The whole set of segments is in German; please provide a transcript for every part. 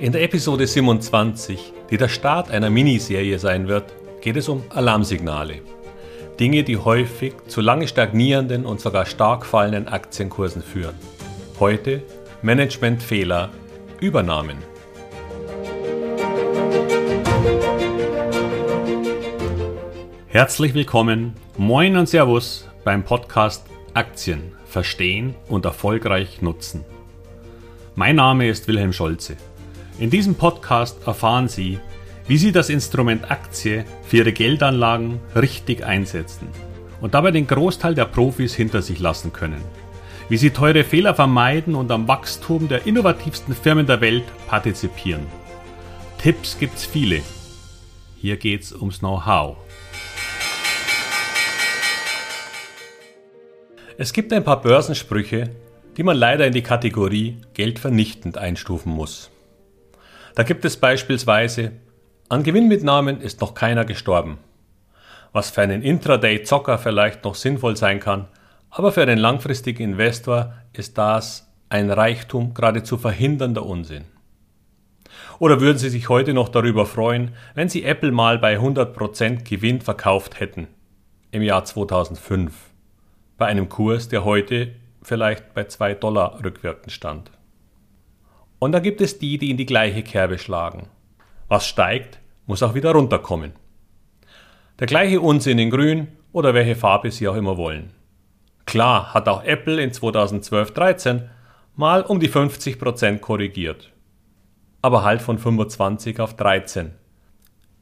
In der Episode 27, die der Start einer Miniserie sein wird, geht es um Alarmsignale. Dinge, die häufig zu lange stagnierenden und sogar stark fallenden Aktienkursen führen. Heute Managementfehler, Übernahmen. Herzlich willkommen, moin und Servus beim Podcast Aktien verstehen und erfolgreich nutzen. Mein Name ist Wilhelm Scholze. In diesem Podcast erfahren Sie, wie Sie das Instrument Aktie für Ihre Geldanlagen richtig einsetzen und dabei den Großteil der Profis hinter sich lassen können. Wie Sie teure Fehler vermeiden und am Wachstum der innovativsten Firmen der Welt partizipieren. Tipps gibt's viele. Hier geht's ums Know-how. Es gibt ein paar Börsensprüche, die man leider in die Kategorie geldvernichtend einstufen muss. Da gibt es beispielsweise, an Gewinnmitnahmen ist noch keiner gestorben. Was für einen Intraday-Zocker vielleicht noch sinnvoll sein kann, aber für einen langfristigen Investor ist das ein Reichtum geradezu verhindernder Unsinn. Oder würden Sie sich heute noch darüber freuen, wenn Sie Apple mal bei 100% Gewinn verkauft hätten im Jahr 2005, bei einem Kurs, der heute vielleicht bei 2 Dollar rückwirkend stand? Und dann gibt es die, die in die gleiche Kerbe schlagen. Was steigt, muss auch wieder runterkommen. Der gleiche Unsinn in Grün oder welche Farbe Sie auch immer wollen. Klar hat auch Apple in 2012-13 mal um die 50% korrigiert. Aber halt von 25 auf 13.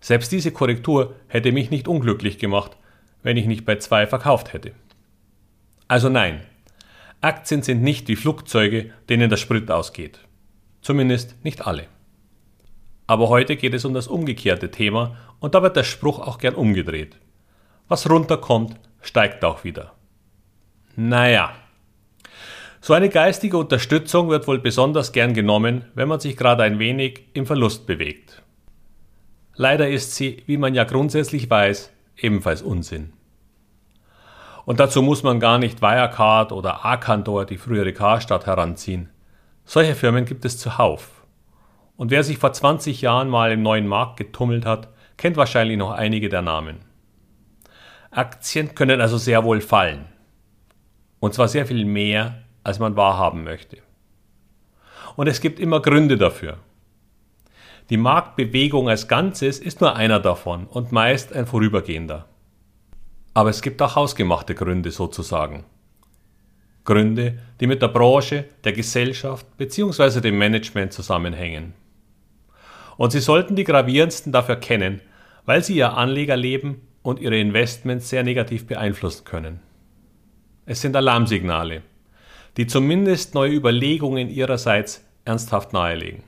Selbst diese Korrektur hätte mich nicht unglücklich gemacht, wenn ich nicht bei 2 verkauft hätte. Also nein, Aktien sind nicht wie Flugzeuge, denen der Sprit ausgeht. Zumindest nicht alle. Aber heute geht es um das umgekehrte Thema und da wird der Spruch auch gern umgedreht. Was runterkommt, steigt auch wieder. Naja. So eine geistige Unterstützung wird wohl besonders gern genommen, wenn man sich gerade ein wenig im Verlust bewegt. Leider ist sie, wie man ja grundsätzlich weiß, ebenfalls Unsinn. Und dazu muss man gar nicht Wirecard oder Arcantor, die frühere Karstadt, heranziehen. Solche Firmen gibt es zuhauf. Und wer sich vor 20 Jahren mal im neuen Markt getummelt hat, kennt wahrscheinlich noch einige der Namen. Aktien können also sehr wohl fallen. Und zwar sehr viel mehr, als man wahrhaben möchte. Und es gibt immer Gründe dafür. Die Marktbewegung als Ganzes ist nur einer davon und meist ein vorübergehender. Aber es gibt auch hausgemachte Gründe sozusagen. Gründe, die mit der Branche, der Gesellschaft bzw. dem Management zusammenhängen. Und Sie sollten die gravierendsten dafür kennen, weil sie Ihr Anlegerleben und Ihre Investments sehr negativ beeinflussen können. Es sind Alarmsignale, die zumindest neue Überlegungen Ihrerseits ernsthaft nahelegen.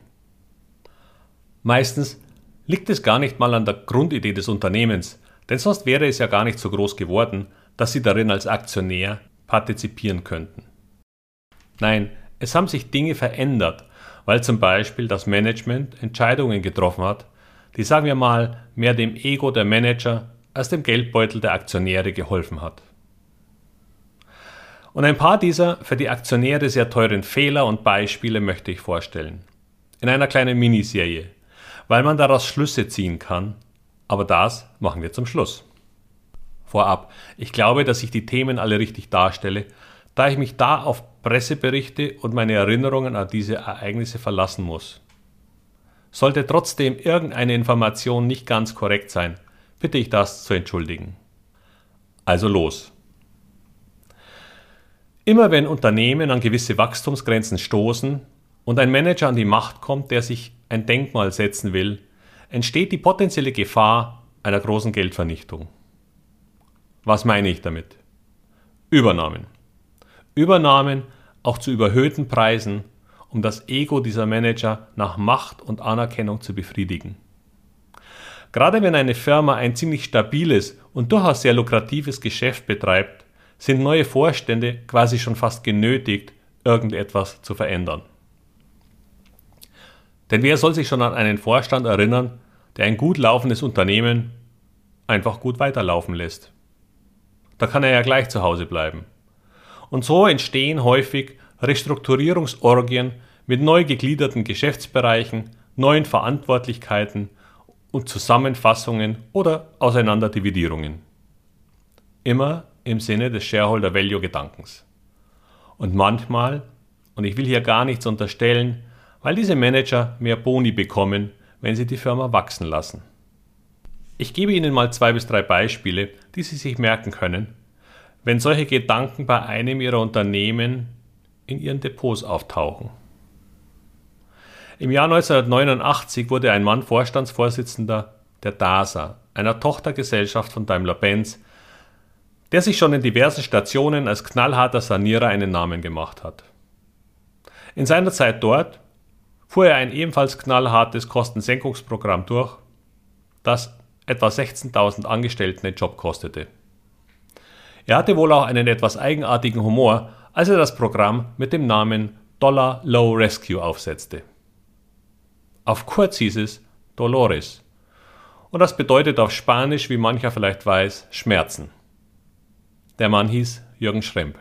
Meistens liegt es gar nicht mal an der Grundidee des Unternehmens, denn sonst wäre es ja gar nicht so groß geworden, dass Sie darin als Aktionär partizipieren könnten. Nein, es haben sich Dinge verändert, weil zum Beispiel das Management Entscheidungen getroffen hat, die sagen wir mal mehr dem Ego der Manager als dem Geldbeutel der Aktionäre geholfen hat. Und ein paar dieser für die Aktionäre sehr teuren Fehler und Beispiele möchte ich vorstellen. In einer kleinen Miniserie, weil man daraus Schlüsse ziehen kann, aber das machen wir zum Schluss. Vorab, ich glaube, dass ich die Themen alle richtig darstelle, da ich mich da auf Presseberichte und meine Erinnerungen an diese Ereignisse verlassen muss. Sollte trotzdem irgendeine Information nicht ganz korrekt sein, bitte ich das zu entschuldigen. Also los. Immer wenn Unternehmen an gewisse Wachstumsgrenzen stoßen und ein Manager an die Macht kommt, der sich ein Denkmal setzen will, entsteht die potenzielle Gefahr einer großen Geldvernichtung. Was meine ich damit? Übernahmen. Übernahmen auch zu überhöhten Preisen, um das Ego dieser Manager nach Macht und Anerkennung zu befriedigen. Gerade wenn eine Firma ein ziemlich stabiles und durchaus sehr lukratives Geschäft betreibt, sind neue Vorstände quasi schon fast genötigt, irgendetwas zu verändern. Denn wer soll sich schon an einen Vorstand erinnern, der ein gut laufendes Unternehmen einfach gut weiterlaufen lässt? Da kann er ja gleich zu Hause bleiben. Und so entstehen häufig Restrukturierungsorgien mit neu gegliederten Geschäftsbereichen, neuen Verantwortlichkeiten und Zusammenfassungen oder Auseinanderdividierungen. Immer im Sinne des Shareholder Value Gedankens. Und manchmal, und ich will hier gar nichts unterstellen, weil diese Manager mehr Boni bekommen, wenn sie die Firma wachsen lassen. Ich gebe Ihnen mal zwei bis drei Beispiele, die Sie sich merken können, wenn solche Gedanken bei einem Ihrer Unternehmen in Ihren Depots auftauchen. Im Jahr 1989 wurde ein Mann Vorstandsvorsitzender der DASA, einer Tochtergesellschaft von Daimler-Benz, der sich schon in diversen Stationen als knallharter Sanierer einen Namen gemacht hat. In seiner Zeit dort fuhr er ein ebenfalls knallhartes Kostensenkungsprogramm durch, das etwa 16.000 Angestellten den Job kostete. Er hatte wohl auch einen etwas eigenartigen Humor, als er das Programm mit dem Namen Dollar Low Rescue aufsetzte. Auf kurz hieß es Dolores. Und das bedeutet auf Spanisch, wie mancher vielleicht weiß, Schmerzen. Der Mann hieß Jürgen Schremp.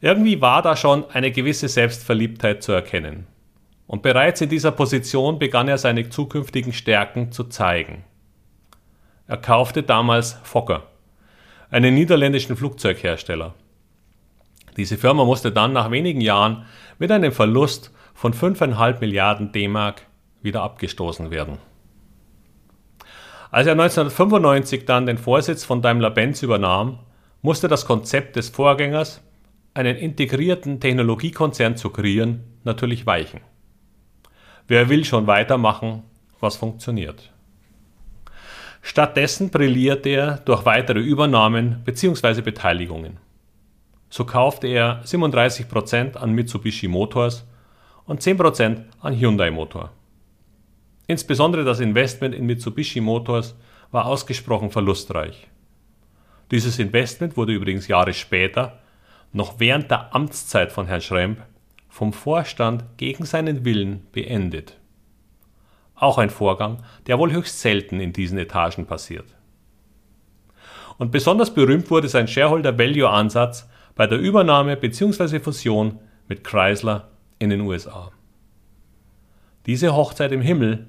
Irgendwie war da schon eine gewisse Selbstverliebtheit zu erkennen. Und bereits in dieser Position begann er seine zukünftigen Stärken zu zeigen. Er kaufte damals Fokker, einen niederländischen Flugzeughersteller. Diese Firma musste dann nach wenigen Jahren mit einem Verlust von 5,5 Milliarden D-Mark wieder abgestoßen werden. Als er 1995 dann den Vorsitz von Daimler-Benz übernahm, musste das Konzept des Vorgängers, einen integrierten Technologiekonzern zu kreieren, natürlich weichen. Wer will schon weitermachen, was funktioniert? Stattdessen brillierte er durch weitere Übernahmen bzw. Beteiligungen. So kaufte er 37% an Mitsubishi Motors und 10% an Hyundai Motor. Insbesondere das Investment in Mitsubishi Motors war ausgesprochen verlustreich. Dieses Investment wurde übrigens Jahre später, noch während der Amtszeit von Herrn Schremp, vom Vorstand gegen seinen Willen beendet. Auch ein Vorgang, der wohl höchst selten in diesen Etagen passiert. Und besonders berühmt wurde sein Shareholder Value Ansatz bei der Übernahme bzw. Fusion mit Chrysler in den USA. Diese Hochzeit im Himmel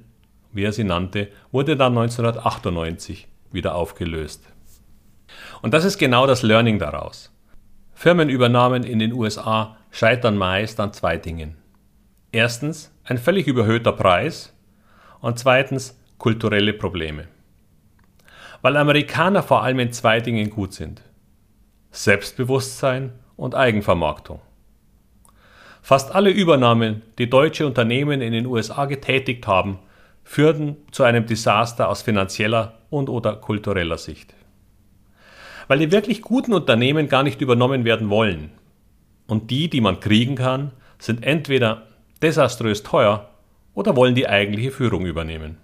wie er sie nannte, wurde dann 1998 wieder aufgelöst. Und das ist genau das Learning daraus. Firmenübernahmen in den USA scheitern meist an zwei Dingen. Erstens ein völlig überhöhter Preis und zweitens kulturelle Probleme. Weil Amerikaner vor allem in zwei Dingen gut sind. Selbstbewusstsein und Eigenvermarktung. Fast alle Übernahmen, die deutsche Unternehmen in den USA getätigt haben, führten zu einem Desaster aus finanzieller und oder kultureller Sicht. Weil die wirklich guten Unternehmen gar nicht übernommen werden wollen. Und die, die man kriegen kann, sind entweder desaströs teuer oder wollen die eigentliche Führung übernehmen.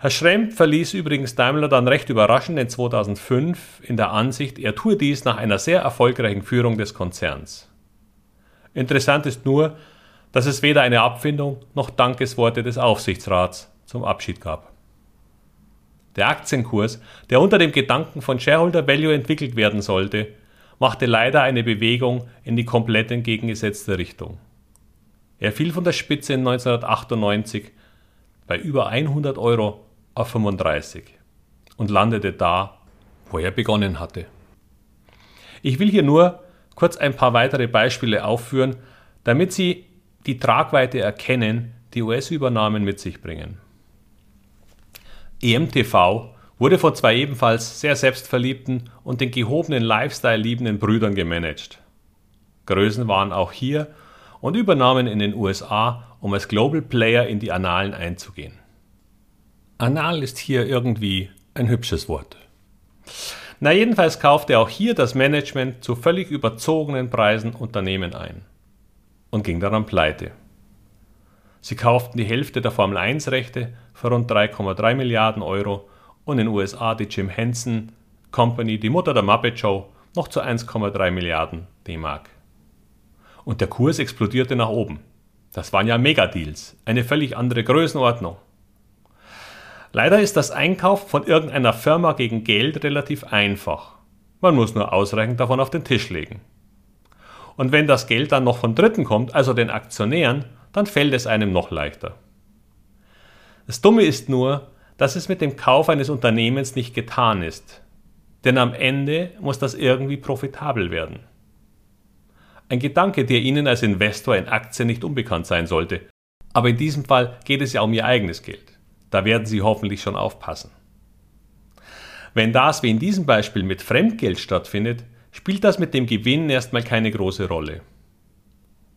Herr Schremp verließ übrigens Daimler dann recht überraschend in 2005 in der Ansicht, er tue dies nach einer sehr erfolgreichen Führung des Konzerns. Interessant ist nur, dass es weder eine Abfindung noch Dankesworte des Aufsichtsrats zum Abschied gab. Der Aktienkurs, der unter dem Gedanken von Shareholder Value entwickelt werden sollte, machte leider eine Bewegung in die komplett entgegengesetzte Richtung. Er fiel von der Spitze in 1998 bei über 100 Euro auf 35 und landete da, wo er begonnen hatte. Ich will hier nur kurz ein paar weitere Beispiele aufführen, damit Sie die Tragweite erkennen, die US-Übernahmen mit sich bringen. EMTV wurde von zwei ebenfalls sehr selbstverliebten und den gehobenen Lifestyle liebenden Brüdern gemanagt. Größen waren auch hier und Übernahmen in den USA, um als Global Player in die Annalen einzugehen. Anal ist hier irgendwie ein hübsches Wort. Na jedenfalls kaufte auch hier das Management zu völlig überzogenen Preisen Unternehmen ein und ging daran pleite. Sie kauften die Hälfte der Formel 1 Rechte für rund 3,3 Milliarden Euro und in den USA die Jim Henson Company, die Mutter der Muppet Show, noch zu 1,3 Milliarden D-Mark. Und der Kurs explodierte nach oben. Das waren ja Megadeals, eine völlig andere Größenordnung. Leider ist das Einkaufen von irgendeiner Firma gegen Geld relativ einfach. Man muss nur ausreichend davon auf den Tisch legen. Und wenn das Geld dann noch von Dritten kommt, also den Aktionären, dann fällt es einem noch leichter. Das Dumme ist nur, dass es mit dem Kauf eines Unternehmens nicht getan ist, denn am Ende muss das irgendwie profitabel werden. Ein Gedanke, der Ihnen als Investor in Aktien nicht unbekannt sein sollte, aber in diesem Fall geht es ja um Ihr eigenes Geld. Da werden Sie hoffentlich schon aufpassen. Wenn das wie in diesem Beispiel mit Fremdgeld stattfindet, spielt das mit dem Gewinn erstmal keine große Rolle.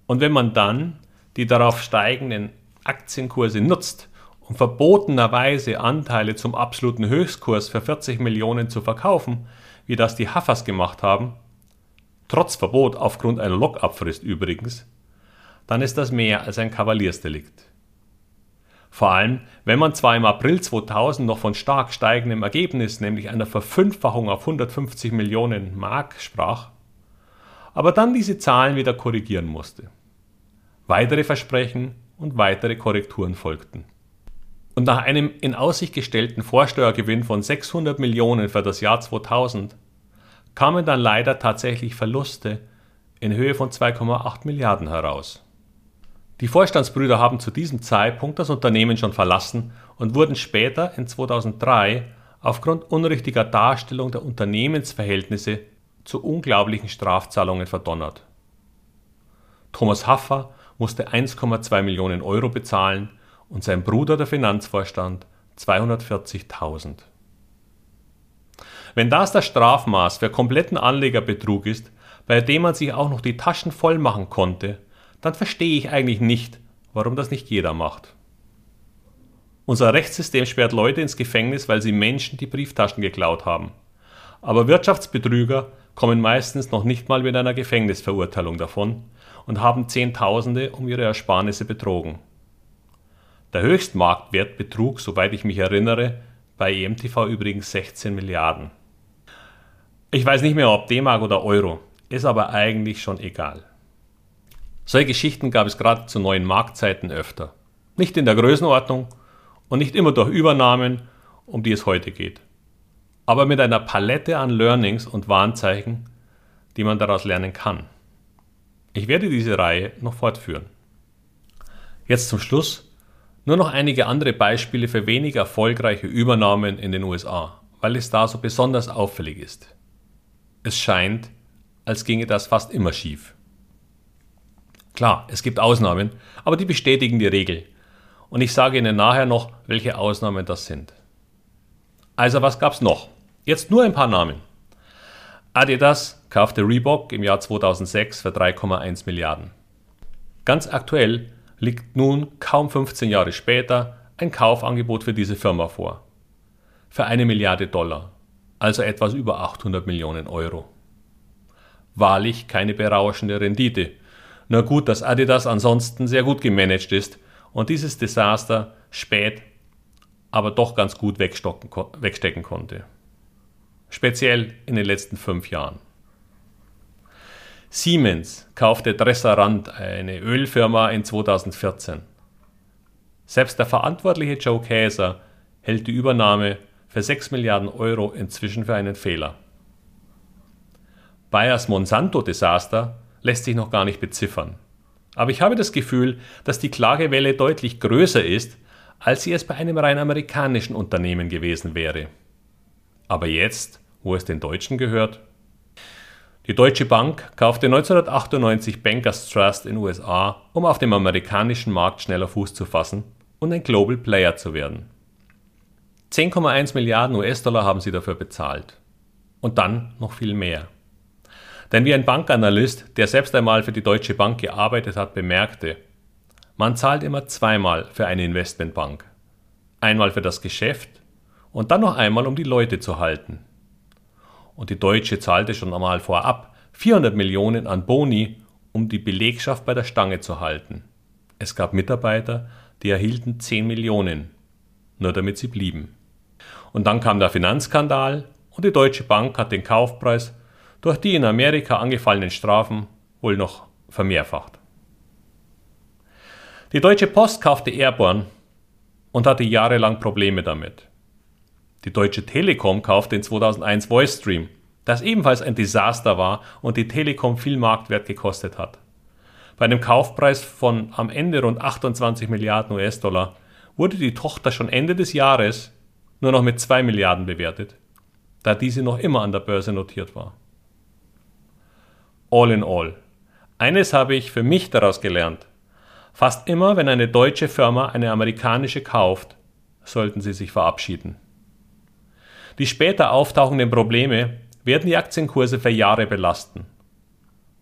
Und wenn man dann die darauf steigenden Aktienkurse nutzt, um verbotenerweise Anteile zum absoluten Höchstkurs für 40 Millionen zu verkaufen, wie das die Haffers gemacht haben, trotz Verbot aufgrund einer Lockabfrist übrigens, dann ist das mehr als ein Kavaliersdelikt. Vor allem, wenn man zwar im April 2000 noch von stark steigendem Ergebnis, nämlich einer Verfünffachung auf 150 Millionen Mark sprach, aber dann diese Zahlen wieder korrigieren musste. Weitere Versprechen und weitere Korrekturen folgten. Und nach einem in Aussicht gestellten Vorsteuergewinn von 600 Millionen für das Jahr 2000 kamen dann leider tatsächlich Verluste in Höhe von 2,8 Milliarden heraus. Die Vorstandsbrüder haben zu diesem Zeitpunkt das Unternehmen schon verlassen und wurden später in 2003 aufgrund unrichtiger Darstellung der Unternehmensverhältnisse zu unglaublichen Strafzahlungen verdonnert. Thomas Haffer musste 1,2 Millionen Euro bezahlen und sein Bruder der Finanzvorstand 240.000. Wenn das das Strafmaß für kompletten Anlegerbetrug ist, bei dem man sich auch noch die Taschen voll machen konnte, dann verstehe ich eigentlich nicht, warum das nicht jeder macht. Unser Rechtssystem sperrt Leute ins Gefängnis, weil sie Menschen die Brieftaschen geklaut haben. Aber Wirtschaftsbetrüger kommen meistens noch nicht mal mit einer Gefängnisverurteilung davon und haben Zehntausende um ihre Ersparnisse betrogen. Der Höchstmarktwert betrug, soweit ich mich erinnere, bei EMTV übrigens 16 Milliarden. Ich weiß nicht mehr, ob D-Mark oder Euro, ist aber eigentlich schon egal. Solche Geschichten gab es gerade zu neuen Marktzeiten öfter. Nicht in der Größenordnung und nicht immer durch Übernahmen, um die es heute geht. Aber mit einer Palette an Learnings und Warnzeichen, die man daraus lernen kann. Ich werde diese Reihe noch fortführen. Jetzt zum Schluss nur noch einige andere Beispiele für wenig erfolgreiche Übernahmen in den USA, weil es da so besonders auffällig ist. Es scheint, als ginge das fast immer schief. Klar, es gibt Ausnahmen, aber die bestätigen die Regel. Und ich sage Ihnen nachher noch, welche Ausnahmen das sind. Also was gab's noch? Jetzt nur ein paar Namen. Adidas kaufte Reebok im Jahr 2006 für 3,1 Milliarden. Ganz aktuell liegt nun, kaum 15 Jahre später, ein Kaufangebot für diese Firma vor. Für eine Milliarde Dollar, also etwas über 800 Millionen Euro. Wahrlich keine berauschende Rendite, nur gut, dass Adidas ansonsten sehr gut gemanagt ist und dieses Desaster spät, aber doch ganz gut wegstecken konnte. Speziell in den letzten fünf Jahren. Siemens kaufte Dresserand, eine Ölfirma, in 2014. Selbst der verantwortliche Joe Käser hält die Übernahme für 6 Milliarden Euro inzwischen für einen Fehler. Bayers Monsanto-Desaster lässt sich noch gar nicht beziffern. Aber ich habe das Gefühl, dass die Klagewelle deutlich größer ist, als sie es bei einem rein amerikanischen Unternehmen gewesen wäre. Aber jetzt, wo es den Deutschen gehört? Die Deutsche Bank kaufte 1998 Bankers Trust in USA, um auf dem amerikanischen Markt schneller Fuß zu fassen und ein Global Player zu werden. 10,1 Milliarden US-Dollar haben sie dafür bezahlt. Und dann noch viel mehr. Denn wie ein Bankanalyst, der selbst einmal für die Deutsche Bank gearbeitet hat, bemerkte, man zahlt immer zweimal für eine Investmentbank. Einmal für das Geschäft und dann noch einmal, um die Leute zu halten. Und die Deutsche zahlte schon einmal vorab 400 Millionen an Boni, um die Belegschaft bei der Stange zu halten. Es gab Mitarbeiter, die erhielten 10 Millionen, nur damit sie blieben. Und dann kam der Finanzskandal und die Deutsche Bank hat den Kaufpreis durch die in Amerika angefallenen Strafen wohl noch vermehrfacht. Die Deutsche Post kaufte Airborne und hatte jahrelang Probleme damit. Die Deutsche Telekom kaufte in 2001 VoiceStream, das ebenfalls ein Desaster war und die Telekom viel Marktwert gekostet hat. Bei einem Kaufpreis von am Ende rund 28 Milliarden US-Dollar wurde die Tochter schon Ende des Jahres nur noch mit 2 Milliarden bewertet, da diese noch immer an der Börse notiert war. All in all. Eines habe ich für mich daraus gelernt. Fast immer, wenn eine deutsche Firma eine amerikanische kauft, sollten sie sich verabschieden. Die später auftauchenden Probleme werden die Aktienkurse für Jahre belasten.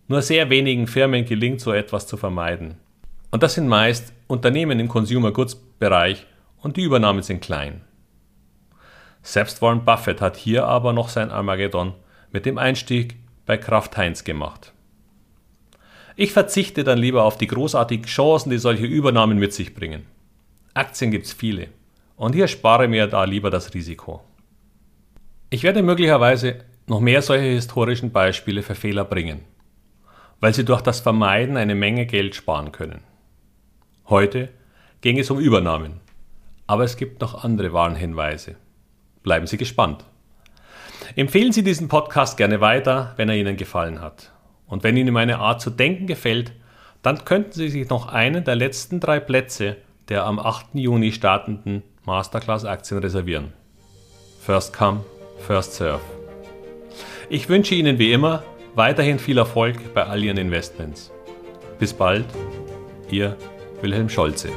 Nur sehr wenigen Firmen gelingt so etwas zu vermeiden. Und das sind meist Unternehmen im Consumer Goods Bereich und die Übernahmen sind klein. Selbst Warren Buffett hat hier aber noch sein Armageddon mit dem Einstieg bei Kraft Heinz gemacht. Ich verzichte dann lieber auf die großartigen Chancen, die solche Übernahmen mit sich bringen. Aktien gibt's viele und hier spare mir da lieber das Risiko. Ich werde möglicherweise noch mehr solche historischen Beispiele für Fehler bringen, weil sie durch das Vermeiden eine Menge Geld sparen können. Heute ging es um Übernahmen, aber es gibt noch andere Warnhinweise. Bleiben Sie gespannt. Empfehlen Sie diesen Podcast gerne weiter, wenn er Ihnen gefallen hat. Und wenn Ihnen meine Art zu denken gefällt, dann könnten Sie sich noch einen der letzten drei Plätze der am 8. Juni startenden Masterclass-Aktien reservieren. First come, first serve. Ich wünsche Ihnen wie immer weiterhin viel Erfolg bei all Ihren Investments. Bis bald, Ihr Wilhelm Scholze.